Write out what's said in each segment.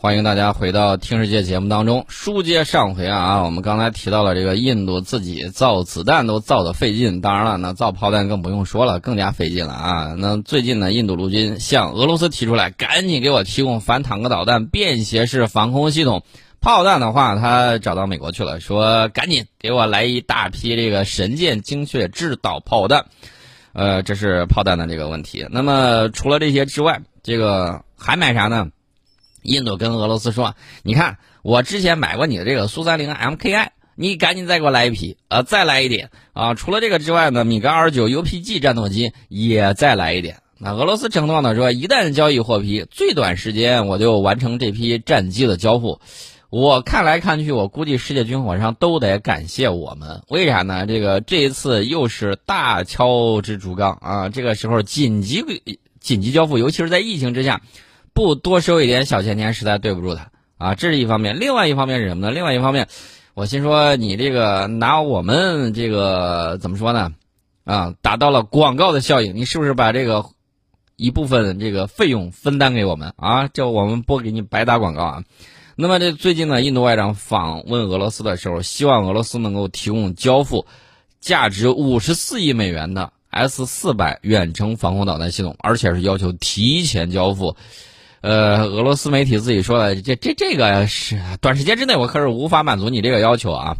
欢迎大家回到《听世界》节目当中。书接上回啊，我们刚才提到了这个印度自己造子弹都造的费劲，当然了，那造炮弹更不用说了，更加费劲了啊。那最近呢，印度陆军向俄罗斯提出来，赶紧给我提供反坦克导弹、便携式防空系统。炮弹的话，他找到美国去了，说赶紧给我来一大批这个神剑精确制导炮弹。呃，这是炮弹的这个问题。那么除了这些之外，这个还买啥呢？印度跟俄罗斯说：“你看，我之前买过你的这个苏三零 MKI，你赶紧再给我来一批，呃，再来一点啊！除了这个之外呢，米格二九 UPG 战斗机也再来一点。那俄罗斯承诺呢说，一旦交易获批，最短时间我就完成这批战机的交付。我看来看去，我估计世界军火商都得感谢我们，为啥呢？这个这一次又是大敲之竹杠啊！这个时候紧急紧急交付，尤其是在疫情之下。”不多收一点小钱钱，实在对不住他啊！这是一方面，另外一方面是什么呢？另外一方面，我心说你这个拿我们这个怎么说呢？啊，达到了广告的效应，你是不是把这个一部分这个费用分担给我们啊？这我们不给你白打广告啊！那么这最近呢，印度外长访问俄罗斯的时候，希望俄罗斯能够提供交付价值五十四亿美元的 S 四百远程防空导弹系统，而且是要求提前交付。呃，俄罗斯媒体自己说的，这这这个是短时间之内我可是无法满足你这个要求啊。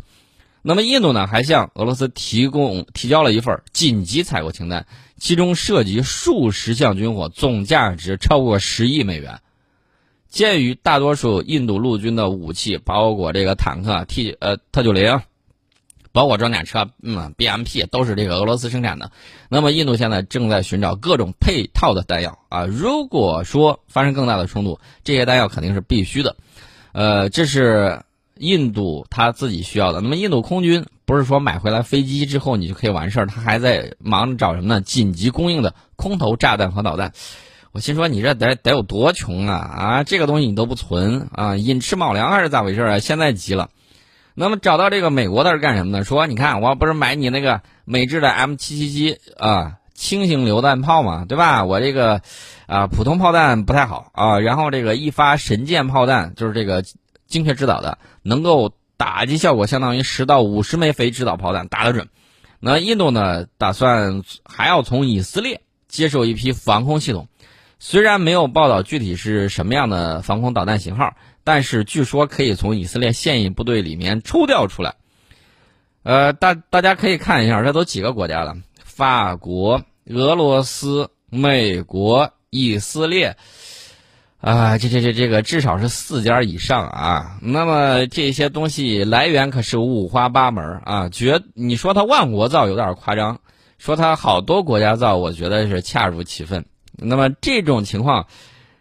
那么印度呢，还向俄罗斯提供提交了一份紧急采购清单，其中涉及数十项军火，总价值超过十亿美元。鉴于大多数印度陆军的武器，包括这个坦克 T 呃特九零。包括装甲车，嗯，BMP 都是这个俄罗斯生产的。那么，印度现在正在寻找各种配套的弹药啊。如果说发生更大的冲突，这些弹药肯定是必须的。呃，这是印度他自己需要的。那么，印度空军不是说买回来飞机之后你就可以完事儿，他还在忙着找什么呢？紧急供应的空投炸弹和导弹。我心说，你这得得有多穷啊啊！这个东西你都不存啊？寅吃卯粮还是咋回事啊？现在急了。那么找到这个美国的是干什么呢？说你看，我不是买你那个美制的 M 七七七啊轻型榴弹炮嘛，对吧？我这个啊普通炮弹不太好啊，然后这个一发神箭炮弹就是这个精确制导的，能够打击效果相当于十到五十枚非制导炮弹打得准。那印度呢，打算还要从以色列接受一批防空系统，虽然没有报道具体是什么样的防空导弹型号。但是据说可以从以色列现役部队里面抽调出来，呃，大大家可以看一下，这都几个国家了？法国、俄罗斯、美国、以色列，啊，这这这这个至少是四家以上啊。那么这些东西来源可是五花八门啊。觉你说它万国造有点夸张，说它好多国家造，我觉得是恰如其分。那么这种情况，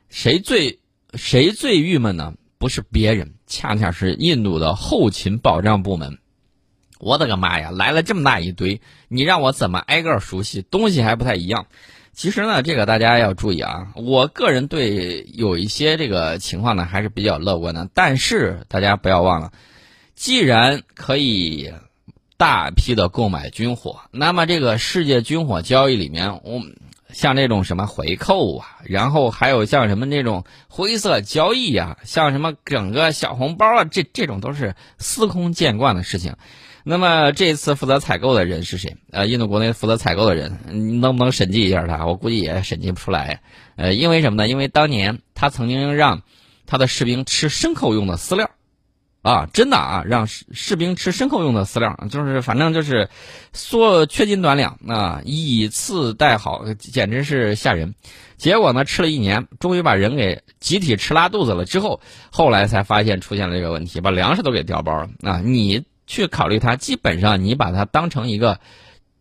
谁最谁最郁闷呢？不是别人，恰恰是印度的后勤保障部门。我的个妈呀，来了这么大一堆，你让我怎么挨个熟悉？东西还不太一样。其实呢，这个大家要注意啊。我个人对有一些这个情况呢还是比较乐观的。但是大家不要忘了，既然可以大批的购买军火，那么这个世界军火交易里面，我。像这种什么回扣啊，然后还有像什么那种灰色交易啊，像什么整个小红包啊，这这种都是司空见惯的事情。那么这次负责采购的人是谁？呃，印度国内负责采购的人，你能不能审计一下他？我估计也审计不出来。呃，因为什么呢？因为当年他曾经让他的士兵吃牲口用的饲料。啊，真的啊，让士兵吃牲口用的饲料，就是反正就是说缺斤短两啊，以次代好，简直是吓人。结果呢，吃了一年，终于把人给集体吃拉肚子了。之后，后来才发现出现了这个问题，把粮食都给调包了啊！你去考虑它，基本上你把它当成一个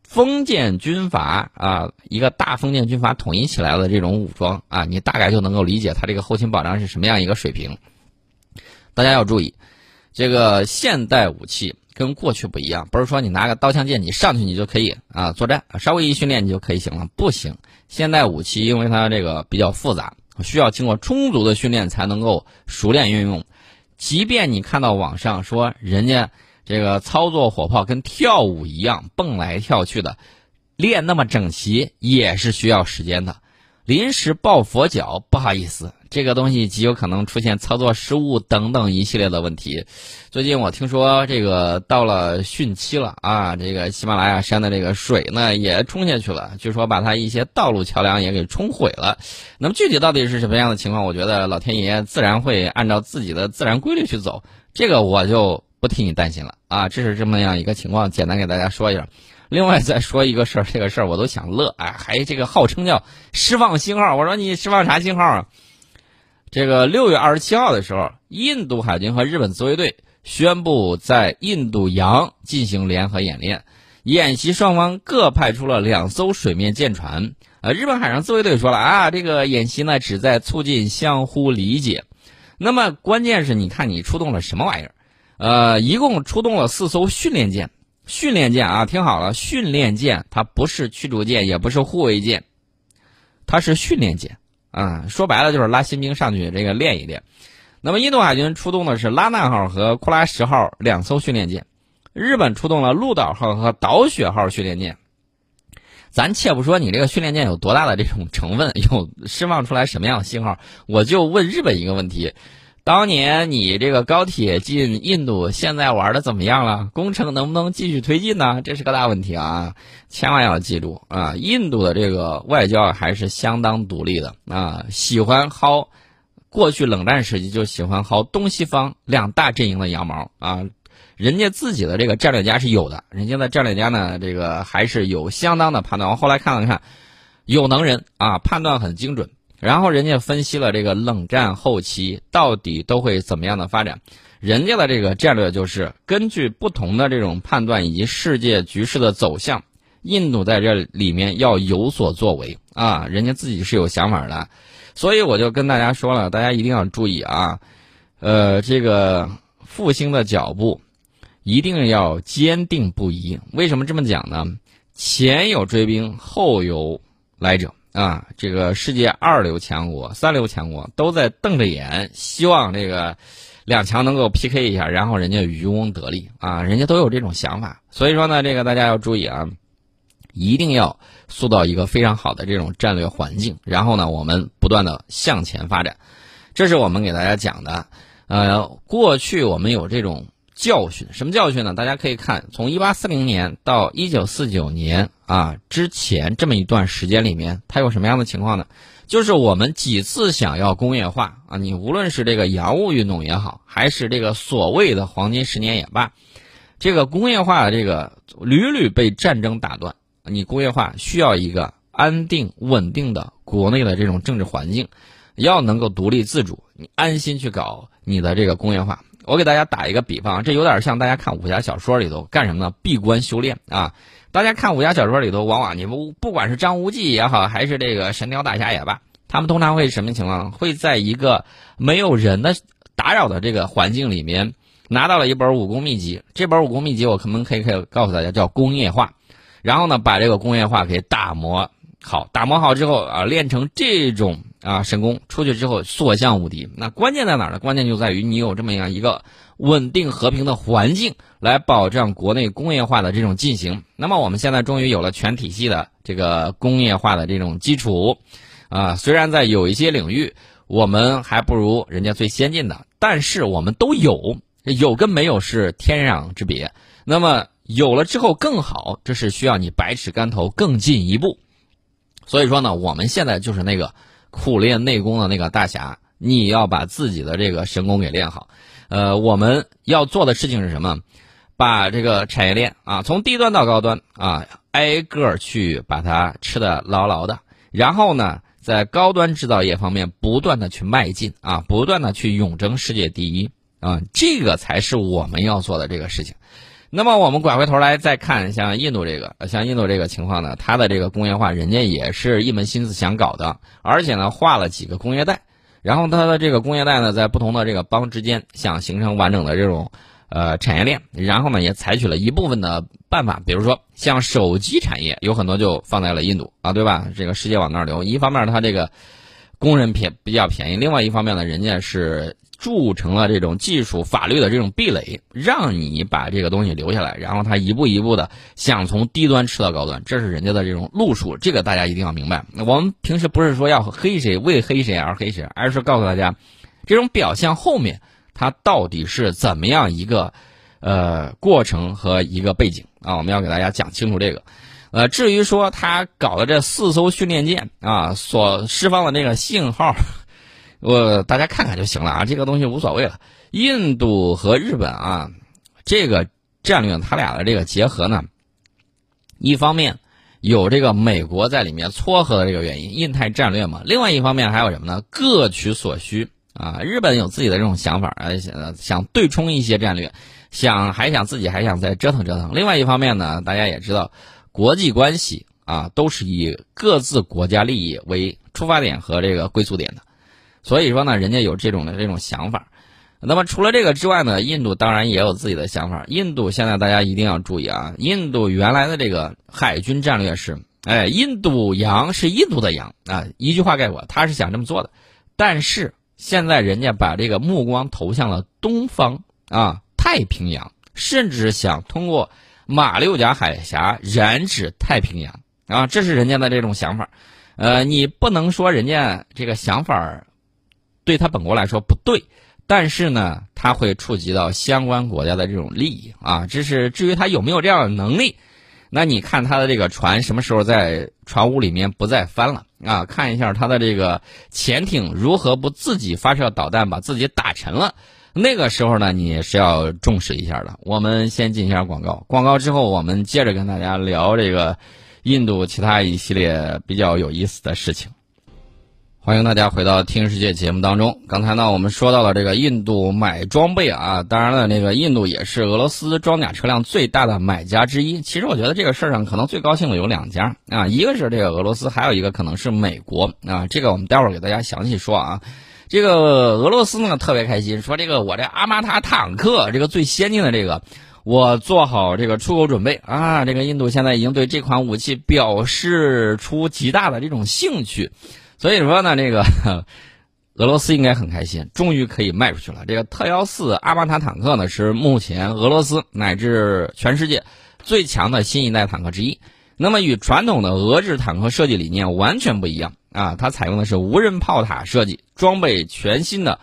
封建军阀啊，一个大封建军阀统一起来的这种武装啊，你大概就能够理解它这个后勤保障是什么样一个水平。大家要注意。这个现代武器跟过去不一样，不是说你拿个刀枪剑你上去你就可以啊作战，稍微一训练你就可以行了，不行。现代武器因为它这个比较复杂，需要经过充足的训练才能够熟练运用。即便你看到网上说人家这个操作火炮跟跳舞一样蹦来跳去的，练那么整齐也是需要时间的。临时抱佛脚，不好意思，这个东西极有可能出现操作失误等等一系列的问题。最近我听说这个到了汛期了啊，这个喜马拉雅山的这个水呢也冲下去了，据说把它一些道路桥梁也给冲毁了。那么具体到底是什么样的情况？我觉得老天爷自然会按照自己的自然规律去走，这个我就不替你担心了啊。这是这么样一个情况，简单给大家说一下。另外再说一个事儿，这个事儿我都想乐哎，还这个号称叫释放信号，我说你释放啥信号啊？这个六月二十七号的时候，印度海军和日本自卫队宣布在印度洋进行联合演练，演习双方各派出了两艘水面舰船。呃，日本海上自卫队说了啊，这个演习呢旨在促进相互理解。那么关键是你看你出动了什么玩意儿？呃，一共出动了四艘训练舰。训练舰啊，听好了，训练舰它不是驱逐舰，也不是护卫舰，它是训练舰啊。说白了就是拉新兵上去这个练一练。那么印度海军出动的是拉纳号和库拉什号两艘训练舰，日本出动了鹿岛号和岛雪号训练舰。咱且不说你这个训练舰有多大的这种成分，有释放出来什么样的信号，我就问日本一个问题。当年你这个高铁进印度，现在玩的怎么样了？工程能不能继续推进呢？这是个大问题啊！千万要记住啊，印度的这个外交还是相当独立的啊，喜欢薅，过去冷战时期就喜欢薅东西方两大阵营的羊毛啊，人家自己的这个战略家是有的，人家的战略家呢，这个还是有相当的判断。我后来看了看，有能人啊，判断很精准。然后人家分析了这个冷战后期到底都会怎么样的发展，人家的这个战略就是根据不同的这种判断以及世界局势的走向，印度在这里面要有所作为啊，人家自己是有想法的，所以我就跟大家说了，大家一定要注意啊，呃，这个复兴的脚步一定要坚定不移。为什么这么讲呢？前有追兵，后有来者。啊，这个世界二流强国、三流强国都在瞪着眼，希望这个两强能够 PK 一下，然后人家渔翁得利啊，人家都有这种想法。所以说呢，这个大家要注意啊，一定要塑造一个非常好的这种战略环境，然后呢，我们不断的向前发展。这是我们给大家讲的。呃，过去我们有这种。教训什么教训呢？大家可以看，从一八四零年到一九四九年啊之前这么一段时间里面，它有什么样的情况呢？就是我们几次想要工业化啊，你无论是这个洋务运动也好，还是这个所谓的黄金十年也罢，这个工业化的这个屡屡被战争打断。你工业化需要一个安定稳定的国内的这种政治环境，要能够独立自主，你安心去搞你的这个工业化。我给大家打一个比方，这有点像大家看武侠小说里头干什么呢？闭关修炼啊！大家看武侠小说里头，往往你们不管是张无忌也好，还是这个神雕大侠也罢，他们通常会什么情况？会在一个没有人的打扰的这个环境里面，拿到了一本武功秘籍。这本武功秘籍，我可能可以可以告诉大家，叫工业化。然后呢，把这个工业化给打磨好，打磨好之后啊，练成这种。啊，神功出去之后所向无敌。那关键在哪儿呢？关键就在于你有这么样一个稳定和平的环境，来保障国内工业化的这种进行。那么我们现在终于有了全体系的这个工业化的这种基础。啊，虽然在有一些领域我们还不如人家最先进的，但是我们都有，有跟没有是天壤之别。那么有了之后更好，这是需要你百尺竿头更进一步。所以说呢，我们现在就是那个。苦练内功的那个大侠，你要把自己的这个神功给练好。呃，我们要做的事情是什么？把这个产业链啊，从低端到高端啊，挨个儿去把它吃的牢牢的。然后呢，在高端制造业方面不断的去迈进啊，不断的去永争世界第一啊，这个才是我们要做的这个事情。那么我们拐回头来再看，像印度这个，像印度这个情况呢，它的这个工业化，人家也是一门心思想搞的，而且呢，划了几个工业带，然后它的这个工业带呢，在不同的这个邦之间想形成完整的这种呃产业链，然后呢，也采取了一部分的办法，比如说像手机产业，有很多就放在了印度啊，对吧？这个世界往那儿流，一方面它这个工人便比较便宜，另外一方面呢，人家是。铸成了这种技术法律的这种壁垒，让你把这个东西留下来，然后他一步一步的想从低端吃到高端，这是人家的这种路数，这个大家一定要明白。我们平时不是说要黑谁为黑谁而黑谁，而是告诉大家，这种表象后面它到底是怎么样一个呃过程和一个背景啊，我们要给大家讲清楚这个。呃，至于说他搞的这四艘训练舰啊，所释放的那个信号。我大家看看就行了啊，这个东西无所谓了。印度和日本啊，这个战略，它俩的这个结合呢，一方面有这个美国在里面撮合的这个原因，印太战略嘛；另外一方面还有什么呢？各取所需啊。日本有自己的这种想法，而且想对冲一些战略，想还想自己还想再折腾折腾。另外一方面呢，大家也知道，国际关系啊，都是以各自国家利益为出发点和这个归宿点的。所以说呢，人家有这种的这种想法。那么除了这个之外呢，印度当然也有自己的想法。印度现在大家一定要注意啊，印度原来的这个海军战略是，哎，印度洋是印度的洋啊，一句话概括，他是想这么做的。但是现在人家把这个目光投向了东方啊，太平洋，甚至想通过马六甲海峡染指太平洋啊，这是人家的这种想法。呃，你不能说人家这个想法。对他本国来说不对，但是呢，他会触及到相关国家的这种利益啊。这是至于他有没有这样的能力，那你看他的这个船什么时候在船坞里面不再翻了啊？看一下他的这个潜艇如何不自己发射导弹把自己打沉了，那个时候呢，你是要重视一下的。我们先进一下广告，广告之后我们接着跟大家聊这个印度其他一系列比较有意思的事情。欢迎大家回到《听世界》节目当中。刚才呢，我们说到了这个印度买装备啊，当然了，那个印度也是俄罗斯装甲车辆最大的买家之一。其实我觉得这个事儿上可能最高兴的有两家啊，一个是这个俄罗斯，还有一个可能是美国啊。这个我们待会儿给大家详细说啊。这个俄罗斯呢特别开心，说这个我这阿玛塔坦克这个最先进的这个，我做好这个出口准备啊。这个印度现在已经对这款武器表示出极大的这种兴趣。所以说呢，这个 俄罗斯应该很开心，终于可以卖出去了。这个特幺四阿玛塔坦克呢，是目前俄罗斯乃至全世界最强的新一代坦克之一。那么与传统的俄制坦克设计理念完全不一样啊，它采用的是无人炮塔设计，装备全新的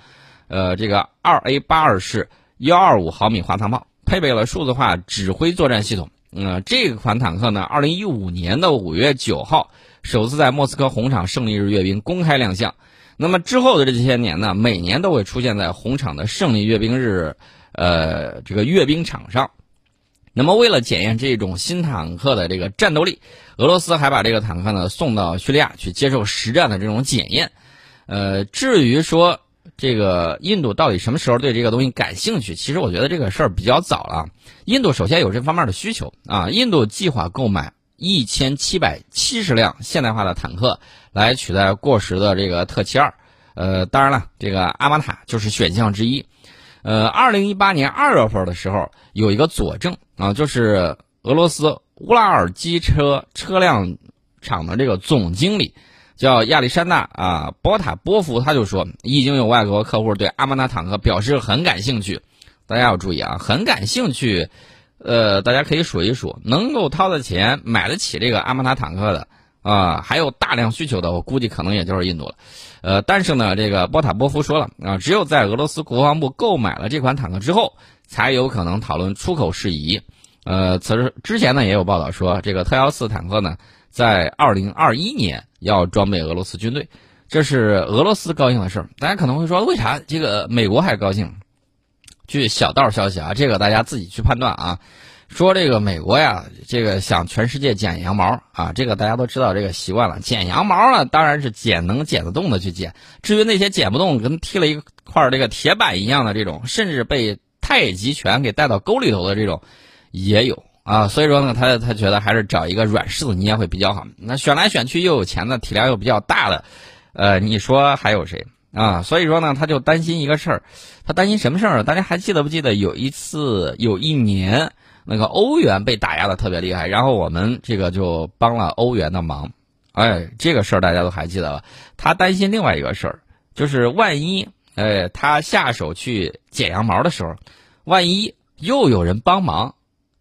呃这个二 A 八二式幺二五毫米滑膛炮，配备了数字化指挥作战系统。嗯，这款坦克呢，二零一五年的五月九号。首次在莫斯科红场胜利日阅兵公开亮相，那么之后的这些年呢，每年都会出现在红场的胜利阅兵日，呃，这个阅兵场上。那么为了检验这种新坦克的这个战斗力，俄罗斯还把这个坦克呢送到叙利亚去接受实战的这种检验。呃，至于说这个印度到底什么时候对这个东西感兴趣，其实我觉得这个事儿比较早了。印度首先有这方面的需求啊，印度计划购买。一千七百七十辆现代化的坦克来取代过时的这个特七二，呃，当然了，这个阿玛塔就是选项之一。呃，二零一八年二月份的时候有一个佐证啊，就是俄罗斯乌拉尔机车车辆厂的这个总经理叫亚历山大啊波塔波夫，他就说已经有外国客户对阿玛塔坦克表示很感兴趣。大家要注意啊，很感兴趣。呃，大家可以数一数，能够掏的钱买得起这个阿玛塔坦克的啊，还有大量需求的，我估计可能也就是印度了。呃，但是呢，这个波塔波夫说了啊，只有在俄罗斯国防部购买了这款坦克之后，才有可能讨论出口事宜。呃，此时之前呢也有报道说，这个特幺四坦克呢，在二零二一年要装备俄罗斯军队，这是俄罗斯高兴的事儿。大家可能会说，为啥这个美国还高兴？据小道消息啊，这个大家自己去判断啊。说这个美国呀，这个想全世界剪羊毛啊，这个大家都知道这个习惯了。剪羊毛呢，当然是剪能剪得动的去剪。至于那些剪不动，跟踢了一块这个铁板一样的这种，甚至被太极拳给带到沟里头的这种，也有啊。所以说呢，他他觉得还是找一个软柿子捏会比较好。那选来选去又有钱的，体量又比较大的，呃，你说还有谁？啊，所以说呢，他就担心一个事儿，他担心什么事儿？大家还记得不记得有一次，有一年那个欧元被打压的特别厉害，然后我们这个就帮了欧元的忙，哎，这个事儿大家都还记得吧？他担心另外一个事儿，就是万一哎，他下手去剪羊毛的时候，万一又有人帮忙，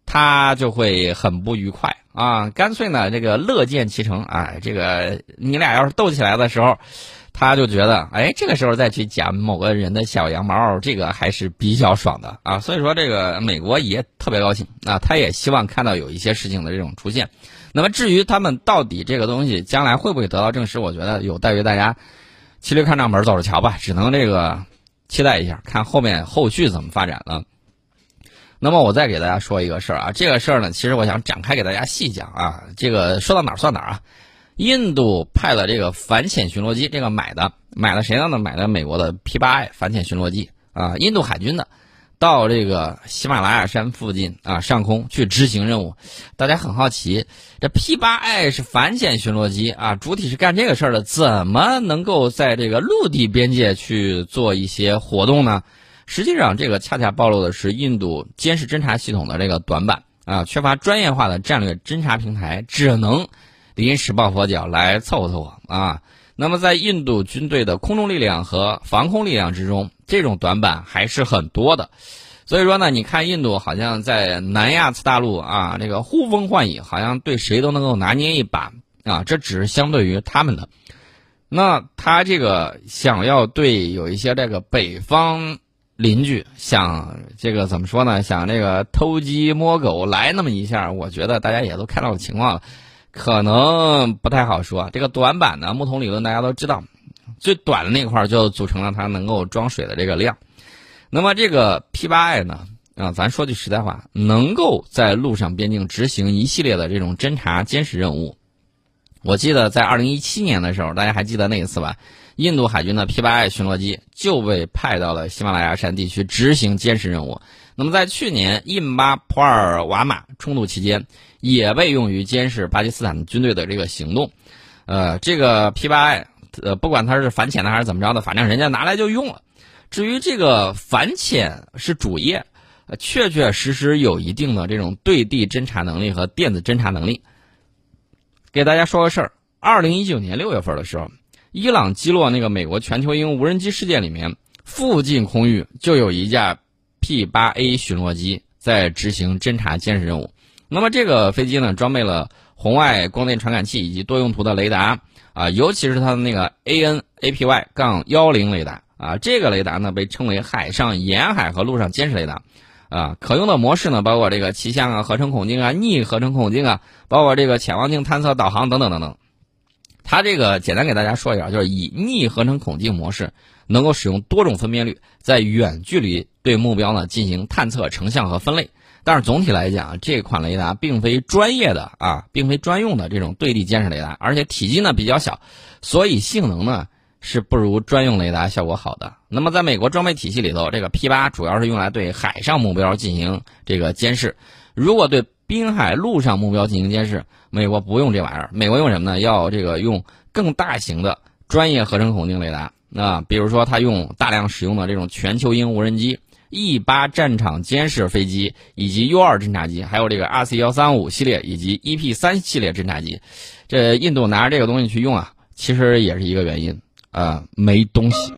他就会很不愉快啊。干脆呢，这个乐见其成啊。这个你俩要是斗起来的时候，他就觉得，哎，这个时候再去剪某个人的小羊毛，这个还是比较爽的啊。所以说，这个美国也特别高兴啊，他也希望看到有一些事情的这种出现。那么至于他们到底这个东西将来会不会得到证实，我觉得有待于大家骑驴看账本走着瞧吧，只能这个期待一下，看后面后续怎么发展了。那么我再给大家说一个事儿啊，这个事儿呢，其实我想展开给大家细讲啊。这个说到哪儿算哪儿啊？印度派了这个反潜巡逻机，这个买的买了谁呢？买的美国的 P8I 反潜巡逻机啊，印度海军的。到这个喜马拉雅山附近啊，上空去执行任务，大家很好奇，这 P8I 是反潜巡逻机啊，主体是干这个事儿的，怎么能够在这个陆地边界去做一些活动呢？实际上，这个恰恰暴露的是印度监视侦察系统的这个短板啊，缺乏专业化的战略侦察平台，只能临时抱佛脚来凑合凑合啊。那么，在印度军队的空中力量和防空力量之中，这种短板还是很多的。所以说呢，你看印度好像在南亚次大陆啊，这个呼风唤雨，好像对谁都能够拿捏一把啊。这只是相对于他们的。那他这个想要对有一些这个北方邻居想这个怎么说呢？想这个偷鸡摸狗来那么一下，我觉得大家也都看到了情况了。可能不太好说。这个短板呢，木桶理论大家都知道，最短的那块就组成了它能够装水的这个量。那么这个 P8I 呢，啊，咱说句实在话，能够在陆上边境执行一系列的这种侦察监视任务。我记得在二零一七年的时候，大家还记得那一次吧？印度海军的 P8I 巡逻机就被派到了喜马拉雅山地区执行监视任务。那么在去年印巴普尔瓦马冲突期间。也被用于监视巴基斯坦军队的这个行动，呃，这个 P8I，呃，不管它是反潜的还是怎么着的，反正人家拿来就用了。至于这个反潜是主业，确确实实有一定的这种对地侦察能力和电子侦察能力。给大家说个事儿：，二零一九年六月份的时候，伊朗击落那个美国全球鹰无人机事件里面，附近空域就有一架 P8A 巡逻机在执行侦察监视任务。那么这个飞机呢，装备了红外光电传感器以及多用途的雷达啊，尤其是它的那个 AN/APY- 杠幺零雷达啊，这个雷达呢被称为海上、沿海和陆上监视雷达啊，可用的模式呢包括这个气象啊、合成孔径啊、逆合成孔径啊，包括这个潜望镜探测、导航等等等等。它这个简单给大家说一下，就是以逆合成孔径模式，能够使用多种分辨率，在远距离对目标呢进行探测、成像和分类。但是总体来讲，这款雷达并非专业的啊，并非专用的这种对地监视雷达，而且体积呢比较小，所以性能呢是不如专用雷达效果好的。那么在美国装备体系里头，这个 P 八主要是用来对海上目标进行这个监视。如果对滨海陆上目标进行监视，美国不用这玩意儿，美国用什么呢？要这个用更大型的专业合成孔径雷达啊，比如说它用大量使用的这种全球鹰无人机。E 八战场监视飞机以及 U 二侦察机，还有这个 RC 幺三五系列以及 EP 三系列侦察机，这印度拿着这个东西去用啊，其实也是一个原因，呃，没东西。